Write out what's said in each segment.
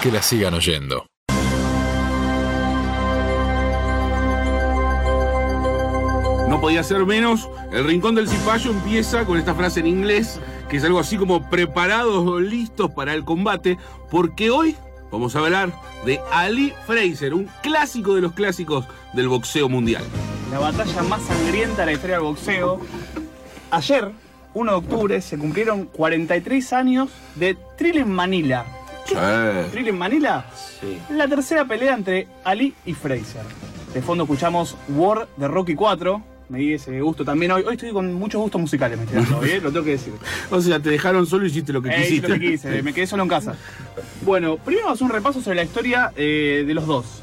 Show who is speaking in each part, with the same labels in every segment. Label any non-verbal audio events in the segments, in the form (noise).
Speaker 1: que la sigan oyendo.
Speaker 2: No podía ser menos. El Rincón del Cipallo empieza con esta frase en inglés, que es algo así como preparados o listos para el combate, porque hoy vamos a hablar de Ali Fraser, un clásico de los clásicos del boxeo mundial.
Speaker 3: La batalla más sangrienta de la historia del boxeo. Ayer, 1 de octubre, se cumplieron 43 años de Thrill en Manila. ¿Thrill en Manila?
Speaker 4: Sí.
Speaker 3: La tercera pelea entre Ali y Fraser. De fondo escuchamos War de Rocky 4. Me di ese gusto también hoy. Hoy estoy con muchos gustos musicales, me estoy dando ¿eh? lo tengo que decir. (laughs)
Speaker 2: O sea, te dejaron solo y hiciste lo que
Speaker 3: Eh,
Speaker 2: quisiste.
Speaker 3: lo que quise, me quedé solo en casa. Bueno, primero vamos a hacer un repaso sobre la historia eh, de los dos.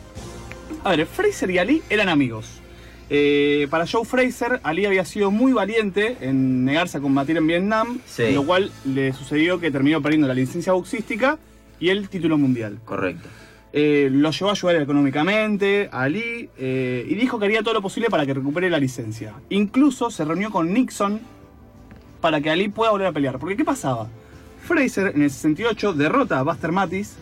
Speaker 3: A ver, Fraser y Ali eran amigos. Eh, para Joe Fraser, Ali había sido muy valiente en negarse a combatir en Vietnam,
Speaker 4: Sí.
Speaker 3: lo cual le sucedió que terminó perdiendo la licencia boxística y el título mundial.
Speaker 4: Correcto.
Speaker 3: Eh, lo llevó a ayudar económicamente a Ali eh, y dijo que haría todo lo posible para que recupere la licencia. Incluso se reunió con Nixon para que Ali pueda volver a pelear. Porque ¿qué pasaba? Fraser en el 68 derrota a Buster Matis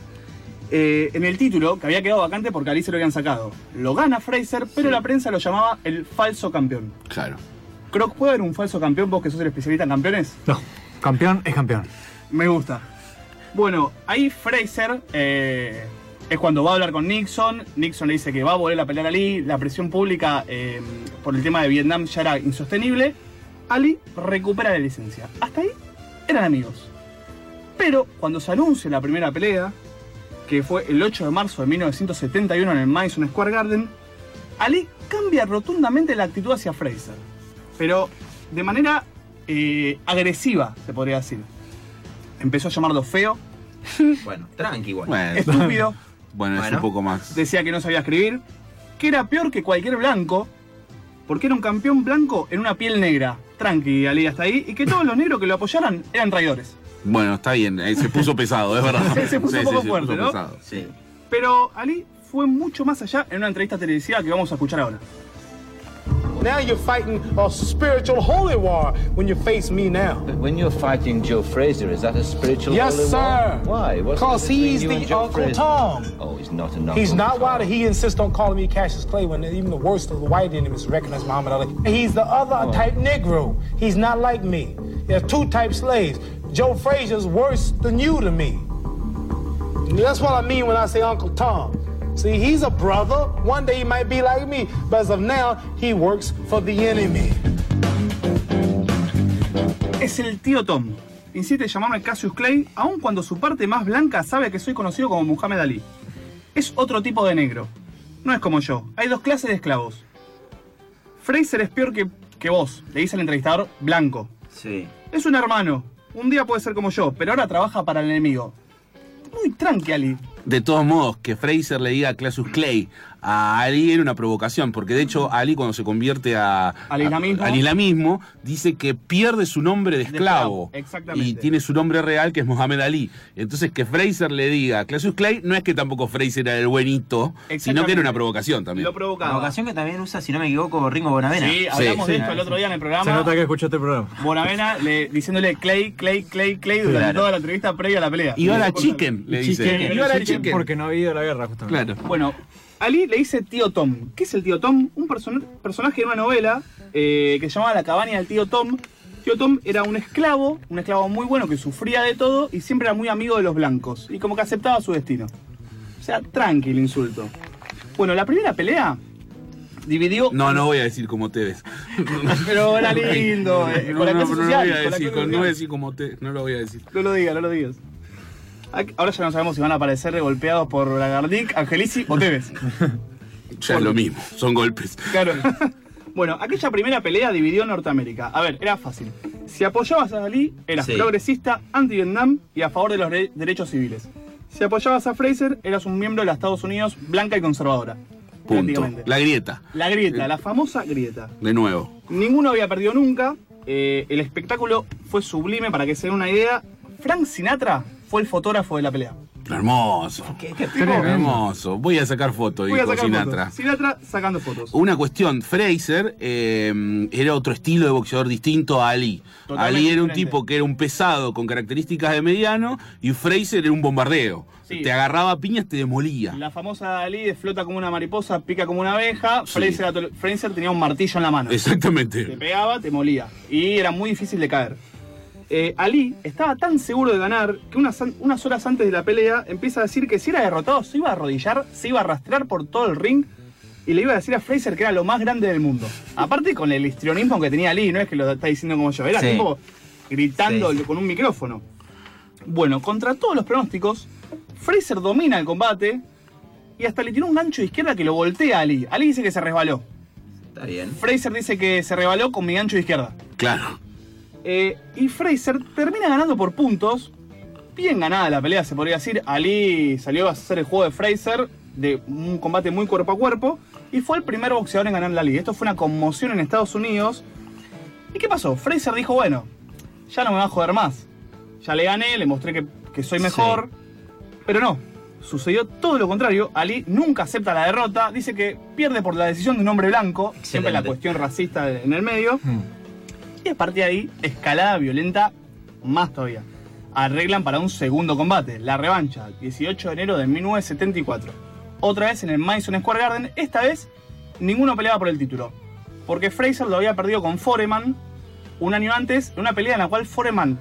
Speaker 3: eh, en el título que había quedado vacante porque Ali se lo habían sacado. Lo gana Fraser, pero la prensa lo llamaba el falso campeón.
Speaker 2: Claro.
Speaker 3: Croc, ¿puede haber un falso campeón vos que sos el especialista en campeones?
Speaker 5: No, campeón es campeón.
Speaker 3: Me gusta. Bueno, ahí Fraser eh, es cuando va a hablar con Nixon. Nixon le dice que va a volver a pelear a Ali. La presión pública eh, por el tema de Vietnam ya era insostenible. Ali recupera la licencia. Hasta ahí eran amigos. Pero cuando se anuncia la primera pelea, que fue el 8 de marzo de 1971 en el Madison Square Garden, Ali cambia rotundamente la actitud hacia Fraser. Pero de manera eh, agresiva, se podría decir. Empezó a llamarlo feo, (laughs)
Speaker 4: Bueno, tranqui.
Speaker 2: Bueno, (laughs)
Speaker 3: estúpido,
Speaker 2: bueno, es
Speaker 4: Bueno.
Speaker 2: un poco más.
Speaker 3: decía que no sabía escribir, que era peor que cualquier blanco, porque era un campeón blanco en una piel negra. Tranqui, Ali, hasta ahí, y que todos los negros que lo apoyaran eran traidores.
Speaker 2: Bueno, está bien, eh, se puso (laughs) pesado, es verdad.
Speaker 3: Se- se puso un poco fuerte, ¿no?
Speaker 2: pesado.
Speaker 4: Sí.
Speaker 3: Pero Ali fue mucho más allá en una entrevista televisiva que vamos a escuchar ahora.
Speaker 6: Now you're fighting a spiritual holy war when you face me now.
Speaker 7: But when you're fighting Joe Fraser, is that a spiritual
Speaker 6: Yes,
Speaker 7: holy war?
Speaker 6: sir.
Speaker 7: Why?
Speaker 6: Because he's the Uncle
Speaker 7: Fraser?
Speaker 6: Tom.
Speaker 7: Oh, he's not an
Speaker 6: He's not. Why
Speaker 7: Tom.
Speaker 6: he insist on calling me Cassius Clay when even the worst of the white enemies recognize Muhammad Ali? He's the other type Negro. He's not like me. There's two type slaves. Joe Frazier's worse than you to me. That's what I mean when I say Uncle Tom. See, he's a brother. One day he might be like me, but as of now, he works for the enemy.
Speaker 3: Es el tío Tom. Insiste en llamarme Cassius Clay, aun cuando su parte más blanca sabe que soy conocido como Muhammad Ali. Es otro tipo de negro. No es como yo. Hay dos clases de esclavos. Fraser es peor que, que vos, le dice el entrevistador blanco.
Speaker 4: Sí.
Speaker 3: Es un hermano. Un día puede ser como yo, pero ahora trabaja para el enemigo. Muy tranqui, Ali.
Speaker 2: De todos modos, que Fraser le diga a Clasius Clay a Ali era una provocación, porque de hecho Ali cuando se convierte a,
Speaker 3: Al islamismo.
Speaker 2: a- al islamismo, dice que pierde su nombre de
Speaker 3: De
Speaker 2: esclavo, y tiene su nombre real que es Mohamed Ali. Entonces que Fraser le diga a Clasius Clay no es que tampoco Fraser era el buenito, sino que era una provocación también.
Speaker 3: Lo
Speaker 4: La
Speaker 3: provocaba.
Speaker 4: ocasión que también usa, si no me equivoco, Ringo Bonavena.
Speaker 3: Sí, hablamos
Speaker 2: Sí,
Speaker 3: de
Speaker 2: sí.
Speaker 3: esto el otro día en el
Speaker 5: Se
Speaker 3: programa.
Speaker 5: nota que escuchaste el programa.
Speaker 3: Bonavena le- diciéndole Clay, Clay, Clay, Clay durante
Speaker 4: Claro.
Speaker 3: toda la entrevista previa a la pelea.
Speaker 2: Y ahora
Speaker 3: Por-
Speaker 2: Chicken, le dice.
Speaker 5: Chicken,
Speaker 2: Y ahora
Speaker 5: chicken,
Speaker 2: Chicken.
Speaker 5: Porque no había ido a la guerra, justamente.
Speaker 2: Claro.
Speaker 3: Bueno, Ali le dice tío Tom. ¿Qué es el tío Tom? Un person- personaje de una novela eh, que se llamaba La cabaña del tío Tom. Tío Tom era un esclavo, un esclavo muy bueno que sufría de todo y siempre era muy amigo de los blancos. Y como que aceptaba su destino. O sea, tranquilo insulto. Bueno, la primera pelea dividió...
Speaker 2: No, no voy a decir como te ves. (laughs)
Speaker 3: Pero era lindo. eh,
Speaker 2: No,
Speaker 3: con la clase
Speaker 2: no lo
Speaker 3: social,
Speaker 2: no voy a decir como te, no lo voy a decir.
Speaker 3: No lo digas, no lo digas. Ac- Ahora ya no sabemos si van a aparecer golpeados por Lagardic, Angelici o Tevez. (laughs)
Speaker 2: Ya es lo mismo, son golpes.
Speaker 3: Claro. (laughs) bueno, aquella primera pelea dividió Norteamérica. A ver, era fácil. Si apoyabas a Ali, eras
Speaker 4: Sí.
Speaker 3: progresista, anti-Vietnam y a favor de los de- derechos civiles. Si apoyabas a Fraser, eras un miembro de los Estados Unidos blanca y conservadora.
Speaker 2: Punto. La grieta,
Speaker 3: La grieta, la famosa grieta.
Speaker 2: de nuevo.
Speaker 3: Ninguno había perdido nunca. eh, el espectáculo fue sublime, para que se den una idea. Frank Sinatra fue el fotógrafo de la pelea.
Speaker 2: Hermoso.
Speaker 4: ¿Qué, qué
Speaker 2: Hermoso. Voy a sacar fotos,
Speaker 3: Voy a
Speaker 2: dijo
Speaker 3: sacar
Speaker 2: Sinatra.
Speaker 3: fotos. Sinatra sacando fotos.
Speaker 2: Una cuestión, Fraser eh, era otro estilo de boxeador distinto a Ali.
Speaker 3: Totalmente
Speaker 2: Ali era un
Speaker 3: diferente.
Speaker 2: tipo que era un pesado con características de mediano y Fraser era un bombardeo.
Speaker 3: Sí.
Speaker 2: Te agarraba a piñas, te demolía.
Speaker 3: La famosa Ali de flota como una mariposa, pica como una abeja.
Speaker 2: Sí.
Speaker 3: Fraser, Fraser tenía un martillo en la mano. Te
Speaker 2: Exactamente.
Speaker 3: pegaba, te molía. Y era muy difícil de caer. Eh, Ali estaba tan seguro de ganar que unas, horas antes de la pelea empieza a decir que si era derrotado se iba a arrodillar, se iba a arrastrar por todo el ring y le iba a decir a Fraser que era lo más grande del mundo. Aparte con el histrionismo que tenía Ali, no es que lo está diciendo como yo, era
Speaker 4: Sí.
Speaker 3: tipo gritando
Speaker 4: Sí,
Speaker 3: con un micrófono. Bueno, contra todos los pronósticos, Fraser domina el combate y hasta le tiró un gancho de izquierda que lo voltea a Ali. Ali dice que se resbaló.
Speaker 4: Está bien.
Speaker 3: Fraser dice que se rebaló con mi gancho de izquierda.
Speaker 2: Claro.
Speaker 3: Eh, y Fraser termina ganando por puntos. Bien ganada la pelea, se podría decir. Ali salió a hacer el juego de Fraser de un combate muy cuerpo a cuerpo. Y fue el primer boxeador en ganar la liga. Esto fue una conmoción en Estados Unidos. ¿Y qué pasó? Fraser dijo, bueno, ya no me va a joder más. Ya le gané, le mostré que, que soy mejor. Pero no, sucedió todo lo contrario. Ali nunca acepta la derrota. Dice que pierde por la decisión de un hombre blanco. Siempre la
Speaker 4: Excelente.
Speaker 3: cuestión racista en el medio.
Speaker 5: Mm.
Speaker 3: Y a partir de ahí, escalada violenta más todavía. Arreglan para un segundo combate, la revancha, 18 de enero de 1974. Otra vez en el Madison Square Garden, esta vez ninguno peleaba por el título. Porque Fraser lo había perdido con Foreman un año antes, en una pelea en la cual Foreman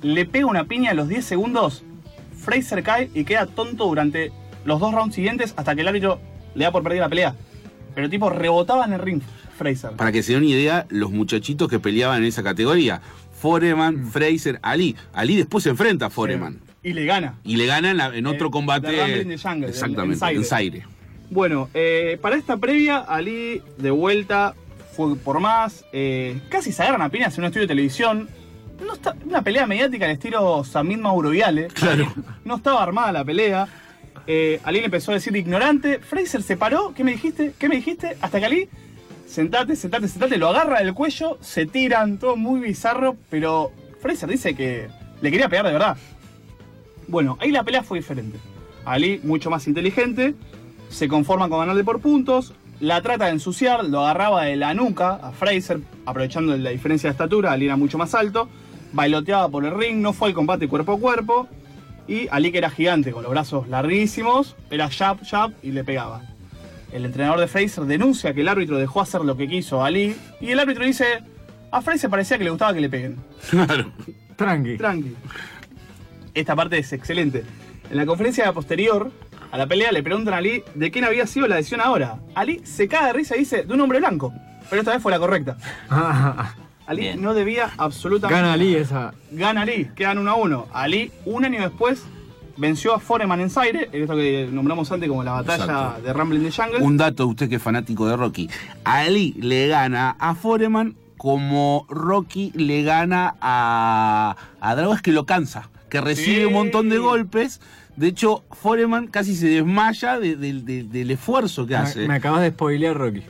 Speaker 3: le pega una piña a los 10 segundos, Fraser cae y queda tonto durante los dos rounds siguientes hasta que el árbitro le da por perder la pelea. Pero tipo rebotaba en el ring, Fraser.
Speaker 2: Para que se den una idea, los muchachitos que peleaban en esa categoría. Foreman, Fraser, Ali. Ali después se enfrenta a Foreman.
Speaker 3: Y le gana.
Speaker 2: Y le ganan en, en otro
Speaker 3: Eh,
Speaker 2: combate.
Speaker 3: The Jungle, en-
Speaker 2: Exactamente,
Speaker 3: en Zaire.
Speaker 2: en Zaire.
Speaker 3: Bueno, eh, para esta previa, Ali de vuelta fue por más. eh, casi se agarran a piñas en un estudio de televisión. No está, una pelea mediática al estilo Samid Mauro Viale.
Speaker 2: Claro. (laughs)
Speaker 3: No estaba armada la pelea. Eh, Ali le empezó a decir ignorante. Fraser se paró. ¿Qué me dijiste? ¿Qué me dijiste? Hasta que Ali, sentate, sentate, sentate, lo agarra del cuello, se tiran, todo muy bizarro. Pero Fraser dice que le quería pegar de verdad. Bueno, ahí la pelea fue diferente. Ali, mucho más inteligente, se conforma con ganarle por puntos, la trata de ensuciar, lo agarraba de la nuca a Fraser, aprovechando la diferencia de estatura, Ali era mucho más alto, bailoteaba por el ring, no fue el combate cuerpo a cuerpo, y Ali que era gigante, con los brazos larguísimos, era jab, jab y le pegaba. El entrenador de Fraser denuncia que el árbitro dejó hacer lo que quiso a Ali, y el árbitro dice, a Fraser parecía que le gustaba que le peguen.
Speaker 2: Claro.
Speaker 5: Tranqui.
Speaker 3: Tranqui. Esta parte es excelente. En la conferencia posterior a la pelea le preguntan a Ali de quién había sido la decisión ahora. Ali se cae de risa y dice, de un hombre blanco. Pero esta vez fue la correcta. Ali
Speaker 4: Bien.
Speaker 3: no debía absolutamente...
Speaker 5: Gana Ali esa.
Speaker 3: Gana Ali, quedan uno a uno. Ali, un año después, venció a Foreman en Zaire, esto que nombramos antes como la batalla
Speaker 2: Exacto.
Speaker 3: de Rumble in the Jungle.
Speaker 2: Un dato, usted que es fanático de Rocky. Ali le gana a Foreman como Rocky le gana a, a Drago, que lo cansa, que recibe
Speaker 3: Sí.
Speaker 2: un montón de golpes. De hecho, Foreman casi se desmaya de- de- de- del esfuerzo que hace.
Speaker 5: Me, me acabas de spoilear Rocky.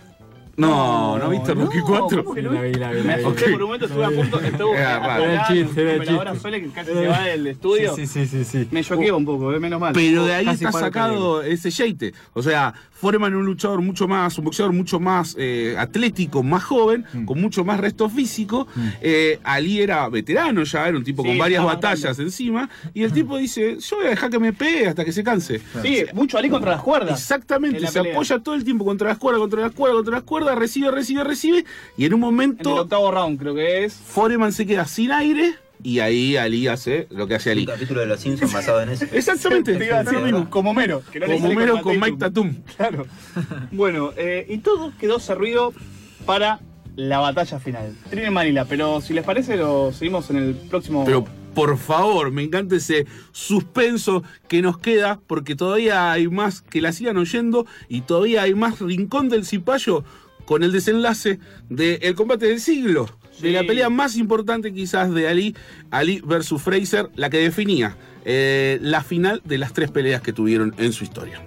Speaker 2: No, ¿no viste Rocky
Speaker 3: no,
Speaker 2: 4?
Speaker 3: ¿cómo que
Speaker 5: Sí,
Speaker 3: no?
Speaker 5: la vi, la vi,
Speaker 3: Me
Speaker 5: la vi.
Speaker 3: asusté
Speaker 2: Ok.
Speaker 3: por un momento, estuve a punto, estuve
Speaker 2: Era raro.
Speaker 5: Era el chiste, era chiste.
Speaker 3: Sole que casi se va del estudio.
Speaker 5: Sí, sí, sí, sí.
Speaker 3: Me choqueó un poco, eh, menos mal.
Speaker 2: Pero de ahí
Speaker 5: Casi
Speaker 2: está
Speaker 5: paro
Speaker 2: sacado ese yeite. O sea, Foreman es un luchador mucho más, un boxeador mucho más eh, atlético, más joven,
Speaker 5: Mm.
Speaker 2: con mucho más resto físico. Eh, Ali era veterano ya, era un tipo
Speaker 3: Sí,
Speaker 2: con varias
Speaker 3: estaba
Speaker 2: batallas encima. Y el tipo dice, yo voy a dejar que me pegue hasta que se canse.
Speaker 3: Sí, mucho Ali contra las cuerdas.
Speaker 2: Exactamente,
Speaker 3: en la
Speaker 2: se
Speaker 3: pelea.
Speaker 2: apoya todo el tiempo contra las cuerdas, contra las cuerdas, contra las cuerdas, recibe, recibe, recibe. Y en un
Speaker 3: En el
Speaker 2: momento,
Speaker 3: octavo round creo que es.
Speaker 2: Foreman se queda sin aire. Y ahí Ali hace lo que hace
Speaker 4: Un
Speaker 2: Ali.
Speaker 4: capítulo de Los Simpsons basado en eso. (laughs)
Speaker 2: Exactamente,
Speaker 3: Te iba a decir
Speaker 2: lo mismo.
Speaker 3: Como Mero. Que no le
Speaker 2: Como Homero con. Mike Tatum. (laughs)
Speaker 3: Claro. Bueno, eh, y todo quedó servido para la batalla final. Trin en Manila, pero si les parece lo seguimos en el próximo...
Speaker 2: Pero por favor, me encanta ese suspenso que nos queda, porque todavía hay más que la sigan oyendo y todavía hay más rincón del cipayo con el desenlace del combate del siglo. De la pelea más importante quizás de Ali, Ali versus Fraser, la que definía eh, la final de las tres peleas que tuvieron en su historia.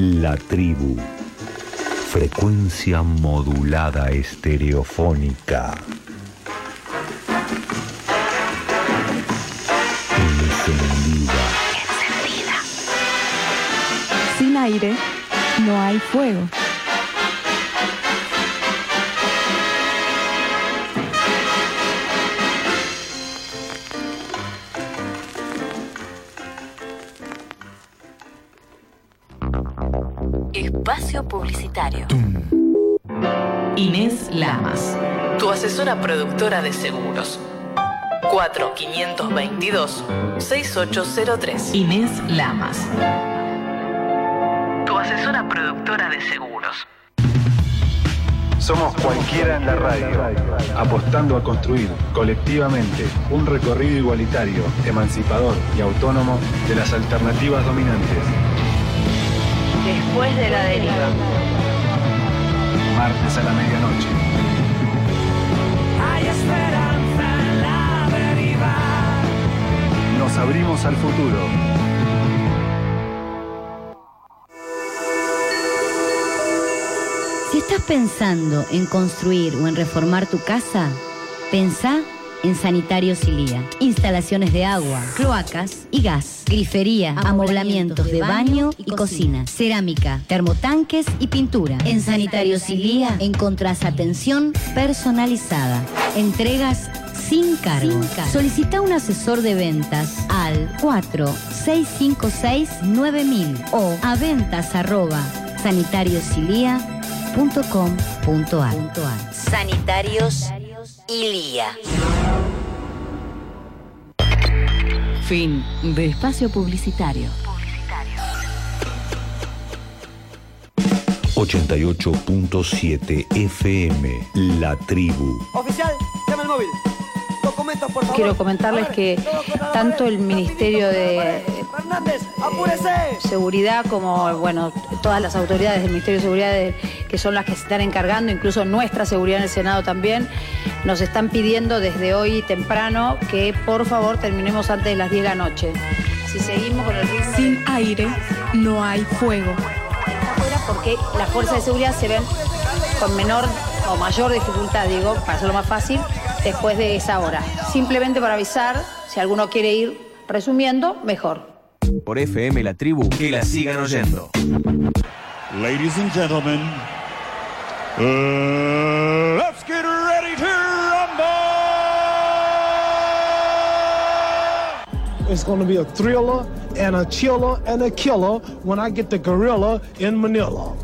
Speaker 1: La tribu. Frecuencia modulada estereofónica. Encendida.
Speaker 8: Sin aire no hay fuego.
Speaker 9: Inés Lamas, tu asesora productora de seguros. 4522-6803. Inés Lamas. Tu asesora productora de seguros.
Speaker 10: Somos cualquiera en la radio, apostando a construir colectivamente un recorrido igualitario, emancipador y autónomo de las alternativas dominantes.
Speaker 9: Después de la deriva.
Speaker 10: Martes a la medianoche.
Speaker 11: Hay esperanza en la deriva.
Speaker 10: Nos abrimos al futuro.
Speaker 12: Si estás pensando en construir o en reformar tu casa, pensá en Sanitarios Ilía. Instalaciones de agua, cloacas y gas, grifería, amoblamientos de baño y cocina, cerámica, termotanques y pintura. En Sanitarios Ilía encontrás atención personalizada, entregas sin cargo. Solicita un asesor de ventas al 4656-9000 o a ventas arroba sanitariosilia.com.ar. Sanitarios Ilía.
Speaker 9: Fin de espacio publicitario.
Speaker 1: 88.7 FM. La tribu.
Speaker 13: Oficial, llama el móvil.
Speaker 14: Quiero comentarles que tanto el Ministerio de. Seguridad como, bueno, todas las autoridades del Ministerio de Seguridad, de- que son las que se están encargando, incluso nuestra seguridad en el Senado también, nos están pidiendo desde hoy temprano que por favor terminemos antes de las 10 de la noche. Si seguimos con el ritmo...
Speaker 8: Sin aire no hay fuego.
Speaker 14: porque las fuerzas de seguridad se ven con menor o mayor dificultad, digo, para hacerlo más fácil, después de esa hora. Simplemente para avisar, si alguno quiere ir resumiendo, mejor.
Speaker 15: Por FM La Tribu, que la sigan oyendo.
Speaker 16: Ladies and gentlemen, uh, let's get ready to rumble!
Speaker 6: It's going to be a thriller and a chiller and a killer when I get the gorilla in Manila.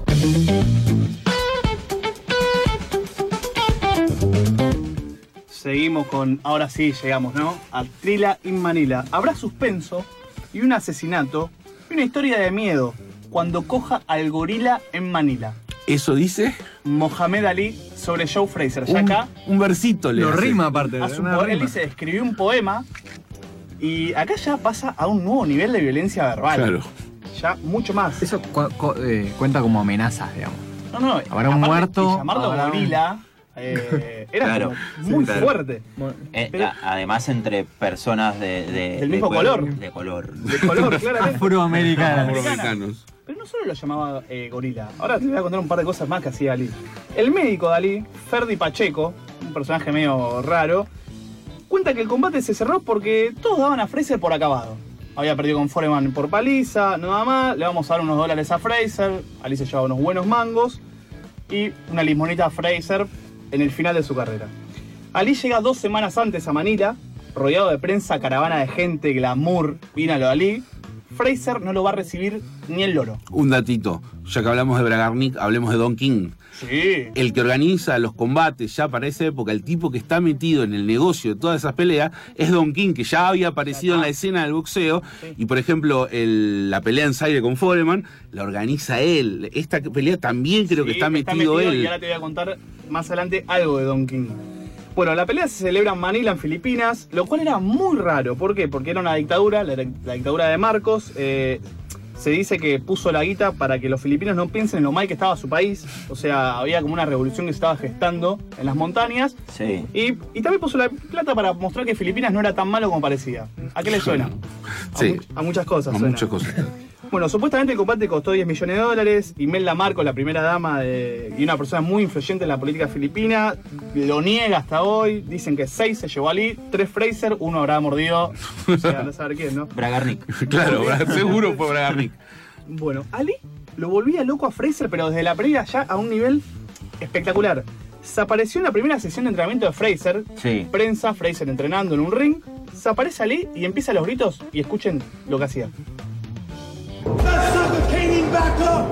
Speaker 3: Seguimos con, ahora sí llegamos, ¿no? A Trila in Manila. Habrá suspenso y un asesinato y una historia de miedo cuando coja al gorila en Manila.
Speaker 2: ¿Eso dice?
Speaker 3: Mohamed Ali sobre Joe Fraser. Ya
Speaker 2: Un,
Speaker 3: acá
Speaker 2: un versito le
Speaker 5: Lo
Speaker 2: hace.
Speaker 5: rima aparte.
Speaker 3: hace un
Speaker 5: una
Speaker 3: po- él dice, escribió un poema y acá ya pasa a un nuevo nivel de violencia verbal.
Speaker 2: Claro.
Speaker 3: Ya mucho más.
Speaker 5: Eso cu- cu- eh, cuenta como amenazas, digamos.
Speaker 3: No, no,
Speaker 5: Habrá un muerto,
Speaker 3: y llamarlo
Speaker 5: habrá un-
Speaker 3: gorila eh, (laughs) era
Speaker 4: Claro,
Speaker 3: muy
Speaker 4: sí, claro.
Speaker 3: fuerte.
Speaker 4: Eh,
Speaker 3: Pero-
Speaker 4: además entre personas de, de-
Speaker 3: Del
Speaker 4: de
Speaker 3: mismo color.
Speaker 4: De color.
Speaker 3: De color, (laughs) claramente.
Speaker 2: Afroamericanos.
Speaker 3: Pero no solo lo llamaba eh, gorila. Ahora te voy a contar un par de cosas más que hacía Ali. El médico de Ali, Ferdi Pacheco, un personaje medio raro, cuenta que el combate se cerró porque todos daban a Fraser por acabado. Había perdido con Foreman por paliza, nada más. Le vamos a dar unos dólares a Fraser. Ali se llevaba unos buenos mangos. Y una limonita a Fraser en el final de su carrera. Ali llega dos semanas antes a Manila, rodeado de prensa, caravana de gente, glamour, vino Ali. Fraser no lo va a recibir ni el loro.
Speaker 2: Un datito. Ya que hablamos de Bragarnik, hablemos de Don King.
Speaker 3: Sí.
Speaker 2: El que organiza los combates ya para esa época, el tipo que está metido en el negocio de todas esas peleas, es Don King, que ya había aparecido en la escena del boxeo. Y por ejemplo, el- la pelea en Zaire con Foreman la organiza él. Esta pelea también creo que está metido,
Speaker 3: Y
Speaker 2: él.
Speaker 3: ahora te voy a contar más adelante algo de Don King. Bueno, la pelea se celebra en Manila, en Filipinas, lo cual era muy raro. ¿Por qué? Porque era una dictadura, la, la dictadura de Marcos. eh, se dice que puso la guita para que los filipinos no piensen en lo mal que estaba su país. O sea, había como una revolución que se estaba gestando en las montañas.
Speaker 4: Sí.
Speaker 3: Y, y también puso la plata para mostrar que Filipinas no era tan malo como parecía. ¿A qué le suena? (laughs) A,
Speaker 2: Sí.
Speaker 3: mu- a muchas cosas.
Speaker 2: A
Speaker 3: suena.
Speaker 2: muchas cosas.
Speaker 3: Bueno, supuestamente el combate costó 10 millones de dólares. Imelda Marcos, la primera dama de- y una persona muy influyente en la política filipina, lo niega hasta hoy. Dicen que 6 se llevó Ali, 3 Fraser, uno habrá mordido. O sea, no saber quién, ¿no? (laughs)
Speaker 4: Bragarnik.
Speaker 2: Claro, (laughs) seguro fue Bragarnik.
Speaker 3: Bueno, Ali lo volvía loco a Fraser, pero desde la previa ya a un nivel espectacular. Se apareció en la primera sesión de entrenamiento de Fraser.
Speaker 4: Sí.
Speaker 3: Prensa, Fraser entrenando en un ring. Se aparece Ali y empieza los gritos y escuchen lo que hacía.
Speaker 11: Back up.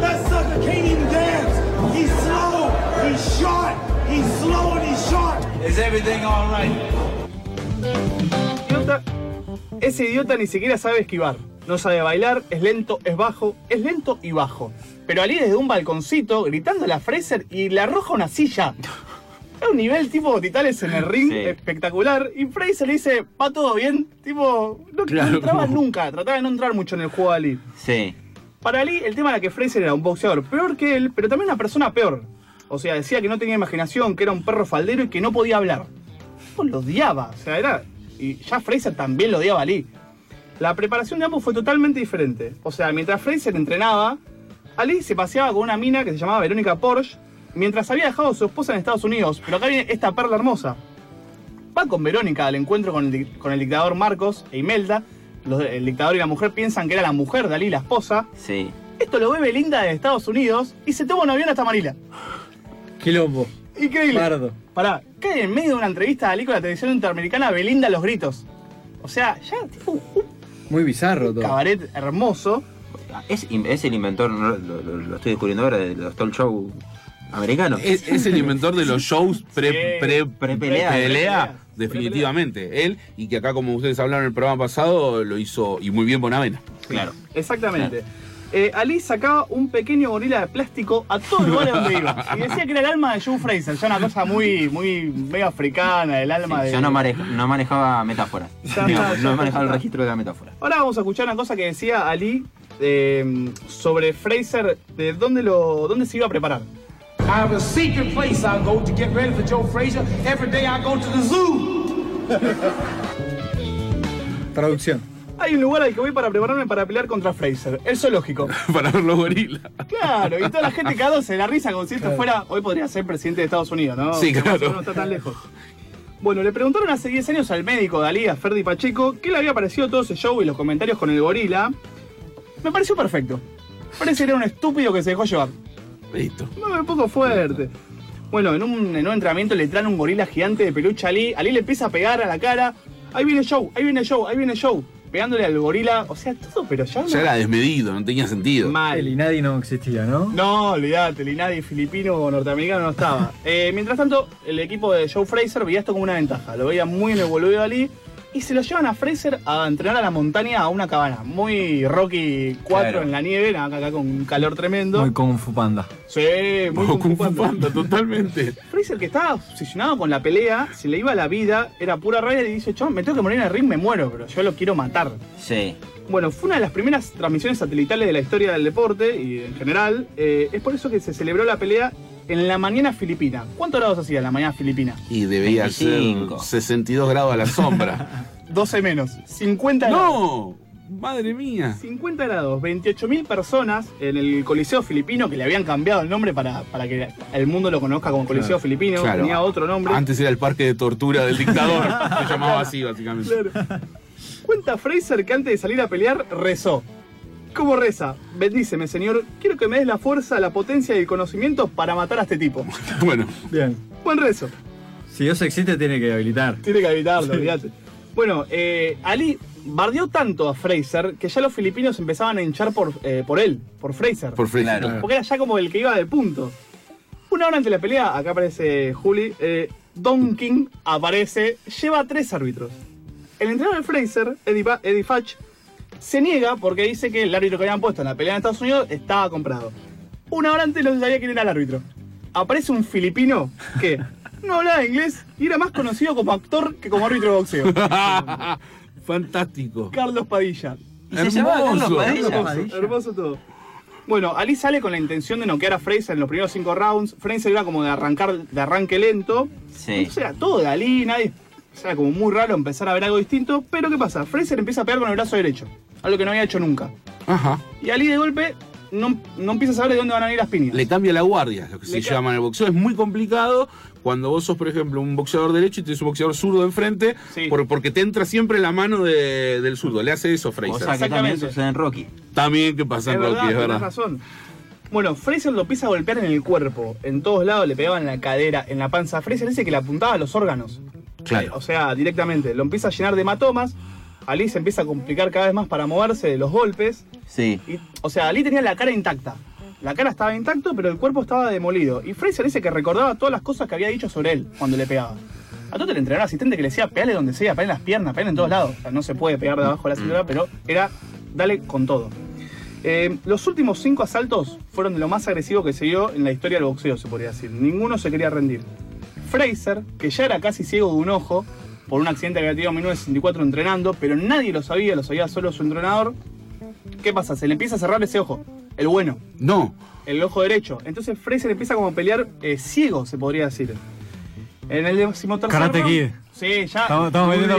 Speaker 11: That sucker can't even dance. He's slow. He's short. He's slow and he's short. Is everything all right?
Speaker 3: Idiota, ese idiota ni siquiera sabe esquivar. No sabe bailar, es lento, es bajo, es lento y bajo. Pero Ali desde un balconcito, gritando a Fraser y le arroja una silla. Es un nivel tipo titales en el ring
Speaker 4: Sí.
Speaker 3: espectacular. Y Fraser le dice, va todo bien. Tipo, no, no
Speaker 2: Claro.
Speaker 3: entraba nunca, trataba de no entrar mucho en el juego de Ali.
Speaker 4: Sí.
Speaker 3: Para Ali, el tema era que Fraser era un boxeador peor que él, pero también una persona peor. O sea, decía que no tenía imaginación, que era un perro faldero y que no podía hablar. Pues lo odiaba, o sea, era. Y ya Fraser también lo odiaba a Ali. La preparación de ambos fue totalmente diferente. O sea, mientras Fraser entrenaba, Ali se paseaba con una mina que se llamaba Verónica Porsche, mientras había dejado a su esposa en Estados Unidos. Pero acá viene esta perla hermosa. Va con Verónica al encuentro con el, con el dictador Marcos e Imelda. Los- el dictador y la mujer piensan que era la mujer de Ali, la esposa.
Speaker 4: Sí.
Speaker 3: Esto lo ve Belinda de Estados Unidos y se toma un avión hasta Manila.
Speaker 5: Quilombo.
Speaker 3: Increíble.
Speaker 5: Bardo.
Speaker 3: Pará, cae en medio de una entrevista de Ali con la televisión interamericana Belinda a los gritos. O sea, ya tipo
Speaker 5: Muy bizarro todo.
Speaker 3: cabaret hermoso.
Speaker 4: Es, es el inventor, lo, lo- lo estoy descubriendo ahora, de los talk show americanos.
Speaker 2: Es, es el inventor de los shows pre,
Speaker 3: Sí.
Speaker 2: pre,
Speaker 4: Pre-pelea.
Speaker 2: pelea, definitivamente. Él, y que acá, como ustedes hablaron en el programa pasado, lo hizo y muy bien Bonavena.
Speaker 4: Claro.
Speaker 3: Exactamente. Eh, Ali sacaba un pequeño gorila de plástico a todo lugar donde iba. Y decía que era el alma de Joe Fraser. Ya una cosa muy, muy mega africana, el alma de.
Speaker 4: Yo no, maneja- no manejaba metáforas. (laughs)
Speaker 3: Ya
Speaker 4: Digamos,
Speaker 3: está,
Speaker 4: no
Speaker 3: ya
Speaker 4: manejaba el registro de la metáfora.
Speaker 3: Ahora vamos a escuchar una cosa que decía Ali eh, sobre Fraser, de dónde, lo, dónde se iba a preparar.
Speaker 6: I have a secret place I go to get ready for Joe Frazier. Every day I go to the zoo. (laughs)
Speaker 5: Traducción.
Speaker 3: Hay un lugar al que voy para prepararme para pelear contra Fraser, el zoológico. (laughs)
Speaker 2: Para ver los gorilas.
Speaker 3: Claro, y toda la gente cagándose de la risa como si esto fuera. Hoy podría ser presidente de Estados Unidos, ¿no?
Speaker 2: Sí,
Speaker 3: Que
Speaker 2: claro.
Speaker 3: No está tan lejos. Bueno, le preguntaron hace 10 años al médico de Ali, a Ferdi Pacheco, qué le había parecido todo ese show y los comentarios con el gorila. Me pareció perfecto. Parece que era un estúpido que se dejó llevar.
Speaker 2: Listo.
Speaker 3: No, un poco fuerte. Bueno, en un, en un entrenamiento le traen un gorila gigante de peluche a Ali. Ali le empieza a pegar a la cara. Ahí viene show, ahí viene el show, ahí viene el show. Pegándole al gorila. O sea, todo, pero ya.
Speaker 2: Ya era desmedido, no tenía sentido.
Speaker 3: Mal.
Speaker 5: El Inadi no existía, ¿no?
Speaker 3: No, olvídate, el nadie filipino o norteamericano no estaba. (laughs) Eh, mientras tanto, el equipo de Joe Fraser veía esto como una ventaja. Lo veía muy en el boludo de Ali. Y se lo llevan a Fraser a entrenar a la montaña a una cabana. Muy Rocky 4
Speaker 4: Claro.
Speaker 3: en la nieve, acá, acá con un calor tremendo.
Speaker 5: Muy Kung Fu Panda.
Speaker 3: Sí, muy
Speaker 2: Como Kung Fu
Speaker 3: Panda.
Speaker 2: Panda, totalmente.
Speaker 3: Fraser, que estaba obsesionado con la pelea, se le iba la vida, era pura rabia y dice, chon, me tengo que morir en el ring, me muero, pero yo lo quiero matar.
Speaker 4: Sí.
Speaker 3: Bueno, fue una de las primeras transmisiones satelitales de la historia del deporte y en general. eh, es por eso que se celebró la pelea en la mañana filipina. ¿Cuántos grados hacía en la mañana filipina?
Speaker 2: Y debía
Speaker 4: 25.
Speaker 2: ser 62 grados a la sombra. (laughs)
Speaker 3: 12 menos. 50 grados.
Speaker 2: ¡No! ¡Madre mía!
Speaker 3: 50 grados, 28.000 personas en el Coliseo Filipino, que le habían cambiado el nombre para, para que el mundo lo conozca como Coliseo Filipino,
Speaker 2: Claro.
Speaker 3: tenía otro nombre.
Speaker 2: Antes era el parque de tortura del dictador. (laughs) Se llamaba así, básicamente.
Speaker 3: Claro. Cuenta Fraser que antes de salir a pelear rezó. ¿Cómo reza? Bendíceme, señor. Quiero que me des la fuerza, la potencia y el conocimiento para matar a este tipo. (laughs)
Speaker 2: Bueno,
Speaker 5: Bien.
Speaker 3: Buen rezo.
Speaker 5: Si Dios existe, tiene que habilitar.
Speaker 3: Tiene que evitarlo, olvídate. Bueno, eh, Ali bardeó tanto a Fraser que ya los filipinos empezaban a hinchar por, eh, por él, por Fraser.
Speaker 2: por.
Speaker 4: Claro.
Speaker 3: Porque era ya como el que iba de punto. Una hora antes de la pelea, acá aparece Juli, eh, Don King aparece, lleva tres árbitros. El entrenador de Fraser, Eddie, Ba- Eddie Fatch, se niega porque dice que el árbitro que habían puesto en la pelea en Estados Unidos estaba comprado. Una hora antes no se sabía quién era el árbitro. Aparece un filipino que no hablaba inglés y era más conocido como actor que como árbitro de boxeo. (laughs)
Speaker 2: Fantástico.
Speaker 3: Carlos Padilla.
Speaker 4: Y se llamaba Carlos Padilla.
Speaker 3: Hermoso, hermoso todo. Bueno, Ali sale con la intención de noquear a Fraser en los primeros cinco rounds. Fraser era como de arrancar, de arranque lento.
Speaker 4: Sí.
Speaker 3: Entonces era todo de Ali, nadie. O sea, como muy raro empezar a ver algo distinto. Pero ¿qué pasa? Fraser empieza a pegar con el brazo derecho. Algo que no había hecho nunca.
Speaker 2: Ajá.
Speaker 3: Y Ali de golpe no, no empieza a saber de dónde van a venir las piñas.
Speaker 2: Le cambia la guardia, lo que
Speaker 3: Le
Speaker 2: se
Speaker 3: ca-
Speaker 2: llama en el boxeo. Es muy complicado cuando vos sos, por ejemplo, un boxeador derecho y tienes un boxeador zurdo enfrente, por- porque te entra siempre la mano de- del zurdo. Le hace eso Fraser.
Speaker 4: Cosa que también sucede en Rocky.
Speaker 2: También que pasa
Speaker 3: Es
Speaker 2: en Rocky, es
Speaker 3: tenés
Speaker 2: verdad.
Speaker 3: razón. Bueno, Fraser lo empieza a golpear en el cuerpo, en todos lados, le pegaban en la cadera, en la panza. Fraser dice que le apuntaba a los órganos.
Speaker 2: Claro.
Speaker 3: O sea, directamente. Lo empieza a llenar de hematomas. Ali se empieza a complicar cada vez más para moverse de los golpes.
Speaker 4: Sí.
Speaker 3: Y, o sea, Ali tenía la cara intacta. La cara estaba intacta, pero el cuerpo estaba demolido. Y Fraser dice que recordaba todas las cosas que había dicho sobre él cuando le pegaba. A todo el entrenador asistente que le decía, pegale donde sea, pegale en las piernas, pegale en todos lados. O sea, no se puede pegar de abajo de la cintura, pero era, dale con todo. Eh, los últimos cinco asaltos fueron de lo más agresivo que se dio en la historia del boxeo, se podría decir. Ninguno se quería rendir. Fraser, que ya era casi ciego de un ojo, por un accidente que había tenido en 1964 entrenando, pero nadie lo sabía, lo sabía solo su entrenador. ¿Qué pasa? Se le empieza a cerrar ese ojo, el bueno.
Speaker 2: No.
Speaker 3: El ojo derecho. Entonces Fraser empieza como a pelear eh, ciego, se podría decir. En el decimotercer
Speaker 5: Karate Kid.
Speaker 3: Sí, ya.
Speaker 5: Estamos- estamos
Speaker 3: no,
Speaker 5: Muy
Speaker 3: no,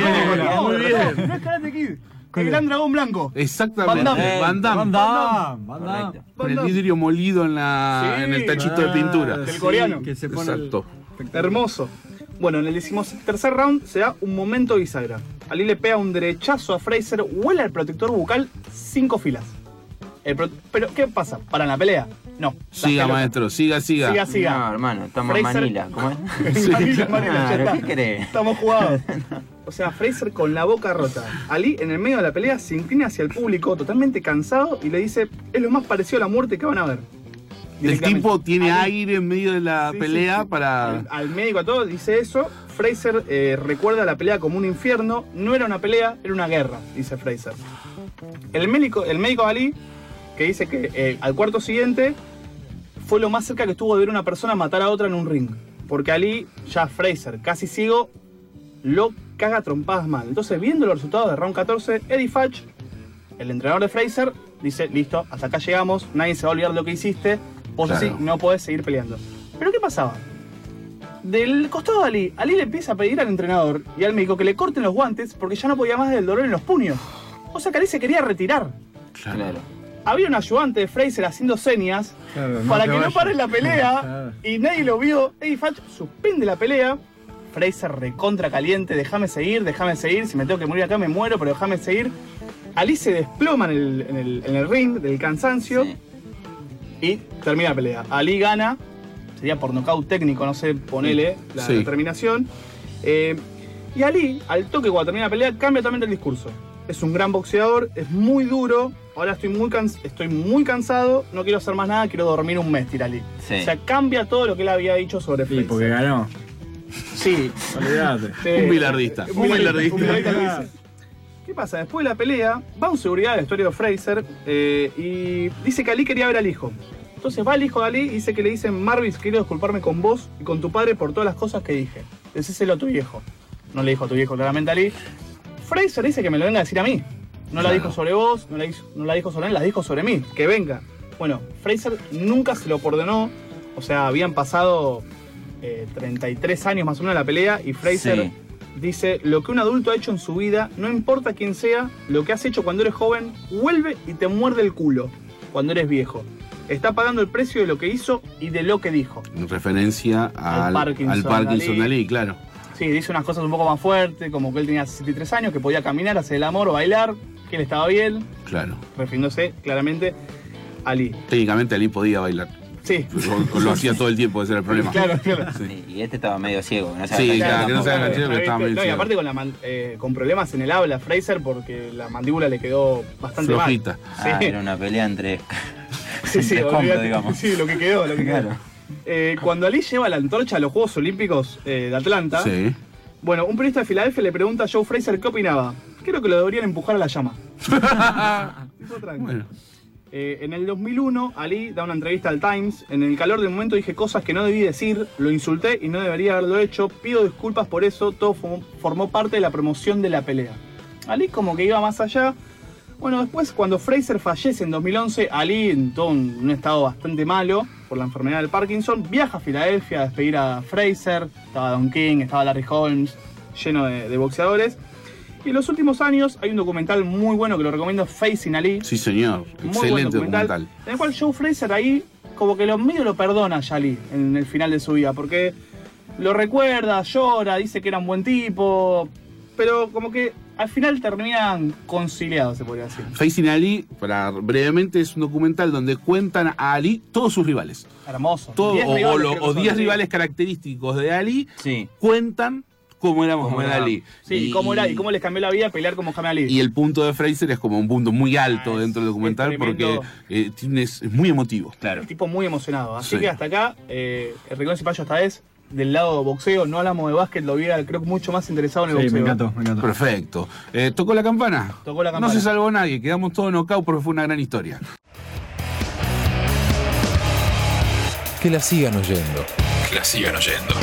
Speaker 5: bien.
Speaker 3: No es Karate Kid. El gran dragón blanco.
Speaker 2: Exactamente.
Speaker 3: Van Damme.
Speaker 2: Van Damme.
Speaker 5: Van Damme, Van Damme.
Speaker 2: Con el vidrio molido en, la,
Speaker 3: Sí.
Speaker 2: en el tachito de
Speaker 3: Ah,
Speaker 2: pintura.
Speaker 3: del coreano.
Speaker 5: que se pone el-
Speaker 2: Exacto.
Speaker 3: Hermoso. Bueno, en el decimotercer round se da un momento bisagra. Ali le pega un derechazo a Fraser, huele al protector bucal cinco filas. El pro- Pero, ¿qué pasa? ¿Para la pelea? No.
Speaker 2: Siga, maestro, siga, siga.
Speaker 3: Siga, siga.
Speaker 4: No, hermano, estamos
Speaker 3: Fraser-
Speaker 4: en Manila. ¿Cómo es? (laughs)
Speaker 3: Manila, Manila, ya está.
Speaker 4: ¿qué querés?
Speaker 3: Estamos jugados. (laughs) O sea, Fraser con la boca rota. Ali, en el medio de la pelea, se inclina hacia el público, totalmente cansado, y le dice: Es lo más parecido a la muerte que van a ver.
Speaker 2: El tipo tiene aire en medio de la
Speaker 3: Sí,
Speaker 2: pelea
Speaker 3: sí, sí.
Speaker 2: para.
Speaker 3: Al, al médico a todo dice eso. Fraser eh, recuerda la pelea como un infierno. No era una pelea, era una guerra, dice Fraser. El médico, el médico Ali, que dice que eh, al cuarto siguiente fue lo más cerca que estuvo de ver una persona matar a otra en un ring. Porque Ali, ya Fraser, casi ciego, lo caga trompadas mal. Entonces, viendo los resultados de round 14, Eddie Fatch, el entrenador de Fraser, dice, listo, hasta acá llegamos, nadie se va a olvidar de lo que hiciste, vos
Speaker 2: Claro.
Speaker 3: así no podés seguir peleando. Pero ¿qué pasaba? Del costado de Ali, Ali le empieza a pedir al entrenador y al médico que le corten los guantes porque ya no podía más del dolor en los puños. O sea que Ali se quería retirar.
Speaker 4: Claro.
Speaker 3: Había un ayudante de Fraser haciendo señas
Speaker 5: Claro, no
Speaker 3: para que no pare la pelea (laughs)
Speaker 5: Claro.
Speaker 3: y nadie lo vio. Eddie Fatch suspende la pelea. Fraser recontra caliente, déjame seguir, déjame seguir. Si me tengo que morir acá me muero, pero déjame seguir. Ali se desploma en el, en el- en el ring del cansancio y termina la pelea. Ali gana, sería por nocaut técnico, no sé, ponele la,
Speaker 2: Sí.
Speaker 3: la terminación. Eh, y Ali, al toque cuando termina la pelea, cambia totalmente el discurso. Es un gran boxeador, es muy duro. Ahora estoy muy, cans- estoy muy cansado, no quiero hacer más nada, quiero dormir un mes, tira Ali.
Speaker 4: Sí.
Speaker 3: O sea, cambia todo lo que él había dicho sobre
Speaker 5: Sí, porque ganó.
Speaker 3: Sí,
Speaker 5: Olvídate.
Speaker 3: Sí.
Speaker 2: Un bilardista.
Speaker 3: Un
Speaker 2: Un
Speaker 3: bilardista, un dice. ¿Qué pasa? Después de la pelea, va un seguridad del vestuario de Fraser eh, y dice que Ali quería ver al hijo. Entonces va el hijo de Ali y dice que le dicen, Marvis, quiero disculparme con vos y con tu padre por todas las cosas que dije. Decíselo a tu viejo. No le dijo a tu viejo claramente a Ali. Fraser dice que me lo venga a decir a mí. No la dijo sobre vos, no la, hizo- no la dijo sobre él, la dijo sobre mí. Que venga. Bueno, Fraser nunca se lo perdonó. O sea, habían pasado eh, 33 años más o menos de la pelea y Fraser
Speaker 4: Sí.
Speaker 3: Dice, lo que un adulto ha hecho en su vida, no importa quién sea, lo que has hecho cuando eres joven, vuelve y te muerde el culo cuando eres viejo. Está pagando el precio de lo que hizo y de lo que dijo.
Speaker 2: En referencia al,
Speaker 3: Al Parkinson,
Speaker 2: al Parkinson
Speaker 3: Ali.
Speaker 2: claro.
Speaker 3: Sí, dice unas cosas un poco más fuertes, como que él tenía 63 años, que podía caminar, hacer el amor o bailar, que él estaba bien,
Speaker 2: Claro.
Speaker 3: refiriéndose claramente a Ali.
Speaker 2: Técnicamente Ali podía bailar.
Speaker 3: Sí.
Speaker 2: Lo, lo hacía todo el tiempo, ese era el problema. (laughs)
Speaker 3: Claro, claro.
Speaker 2: Sí.
Speaker 4: Y este estaba medio ciego. No
Speaker 2: Sí, claro, que no se haga canchero, pero estaba medio
Speaker 3: No, y
Speaker 2: ciego.
Speaker 3: aparte con, la man- eh, con problemas en el habla, Fraser, porque la mandíbula le quedó bastante
Speaker 2: Flojita.
Speaker 3: mal.
Speaker 4: Ah,
Speaker 3: Sí.
Speaker 4: era una pelea entre. (laughs)
Speaker 3: Sí, sí,
Speaker 4: entre escombros, digamos.
Speaker 3: Sí, lo que quedó, lo que
Speaker 4: Claro.
Speaker 3: quedó. Eh, cuando Ali lleva la antorcha a los Juegos Olímpicos eh, de Atlanta,
Speaker 2: Sí.
Speaker 3: bueno, un periodista de Filadelfia le pregunta a Joe Fraser qué opinaba. Creo que lo deberían empujar a la llama. (laughs) Dijo tranqui.
Speaker 2: Bueno.
Speaker 3: Eh, en el 2001, Ali da una entrevista al Times. En el calor del momento dije cosas que no debí decir, lo insulté y no debería haberlo hecho. Pido disculpas por eso, todo formó, parte de la promoción de la pelea. Ali como que iba más allá. Bueno, después cuando Fraser fallece en 2011, Ali en todo un, estado bastante malo por la enfermedad del Parkinson, viaja a Filadelfia a despedir a Fraser. Estaba Don King, estaba Larry Holmes, lleno de boxeadores. Y en los últimos años hay un documental muy bueno que lo recomiendo, Facing Ali.
Speaker 2: Sí, señor.
Speaker 3: Muy buen
Speaker 2: Excelente documental.
Speaker 3: En el cual Joe Fraser ahí, como que lo medio lo perdona a Ali en el final de su vida, porque lo recuerda, llora, dice que era un buen tipo, pero como que al final terminan conciliados, se podría decir.
Speaker 2: Facing Ali, para brevemente, es un documental donde cuentan a Ali todos sus rivales.
Speaker 3: Hermoso.
Speaker 2: Todo,
Speaker 3: Diez
Speaker 2: o- o
Speaker 3: rivales,
Speaker 2: lo- o 10
Speaker 3: sí.
Speaker 2: rivales característicos de Ali
Speaker 4: Sí.
Speaker 2: cuentan cómo era Muhammad
Speaker 4: era.
Speaker 2: Ali.
Speaker 3: Sí, y cómo, era, y cómo les cambió la vida pelear con Muhammad Ali.
Speaker 2: y el punto de Fraser es como un punto muy alto
Speaker 3: Ah,
Speaker 2: dentro del documental porque eh, es, muy emotivo.
Speaker 4: Claro.
Speaker 3: Un tipo muy emocionado. Así
Speaker 2: Sí.
Speaker 3: que hasta acá, eh, el Rincón Cipayo esta vez, del lado de boxeo, no hablamos de básquet, lo hubiera creo que mucho más interesado en el
Speaker 5: Sí,
Speaker 3: boxeo.
Speaker 5: me encantó, me encantó.
Speaker 2: Perfecto. Eh, ¿Tocó la campana?
Speaker 3: Tocó la
Speaker 2: No
Speaker 3: campana.
Speaker 2: se salvó nadie, quedamos todos knockout porque fue una gran historia.
Speaker 15: Que la sigan oyendo.
Speaker 17: Que la sigan oyendo.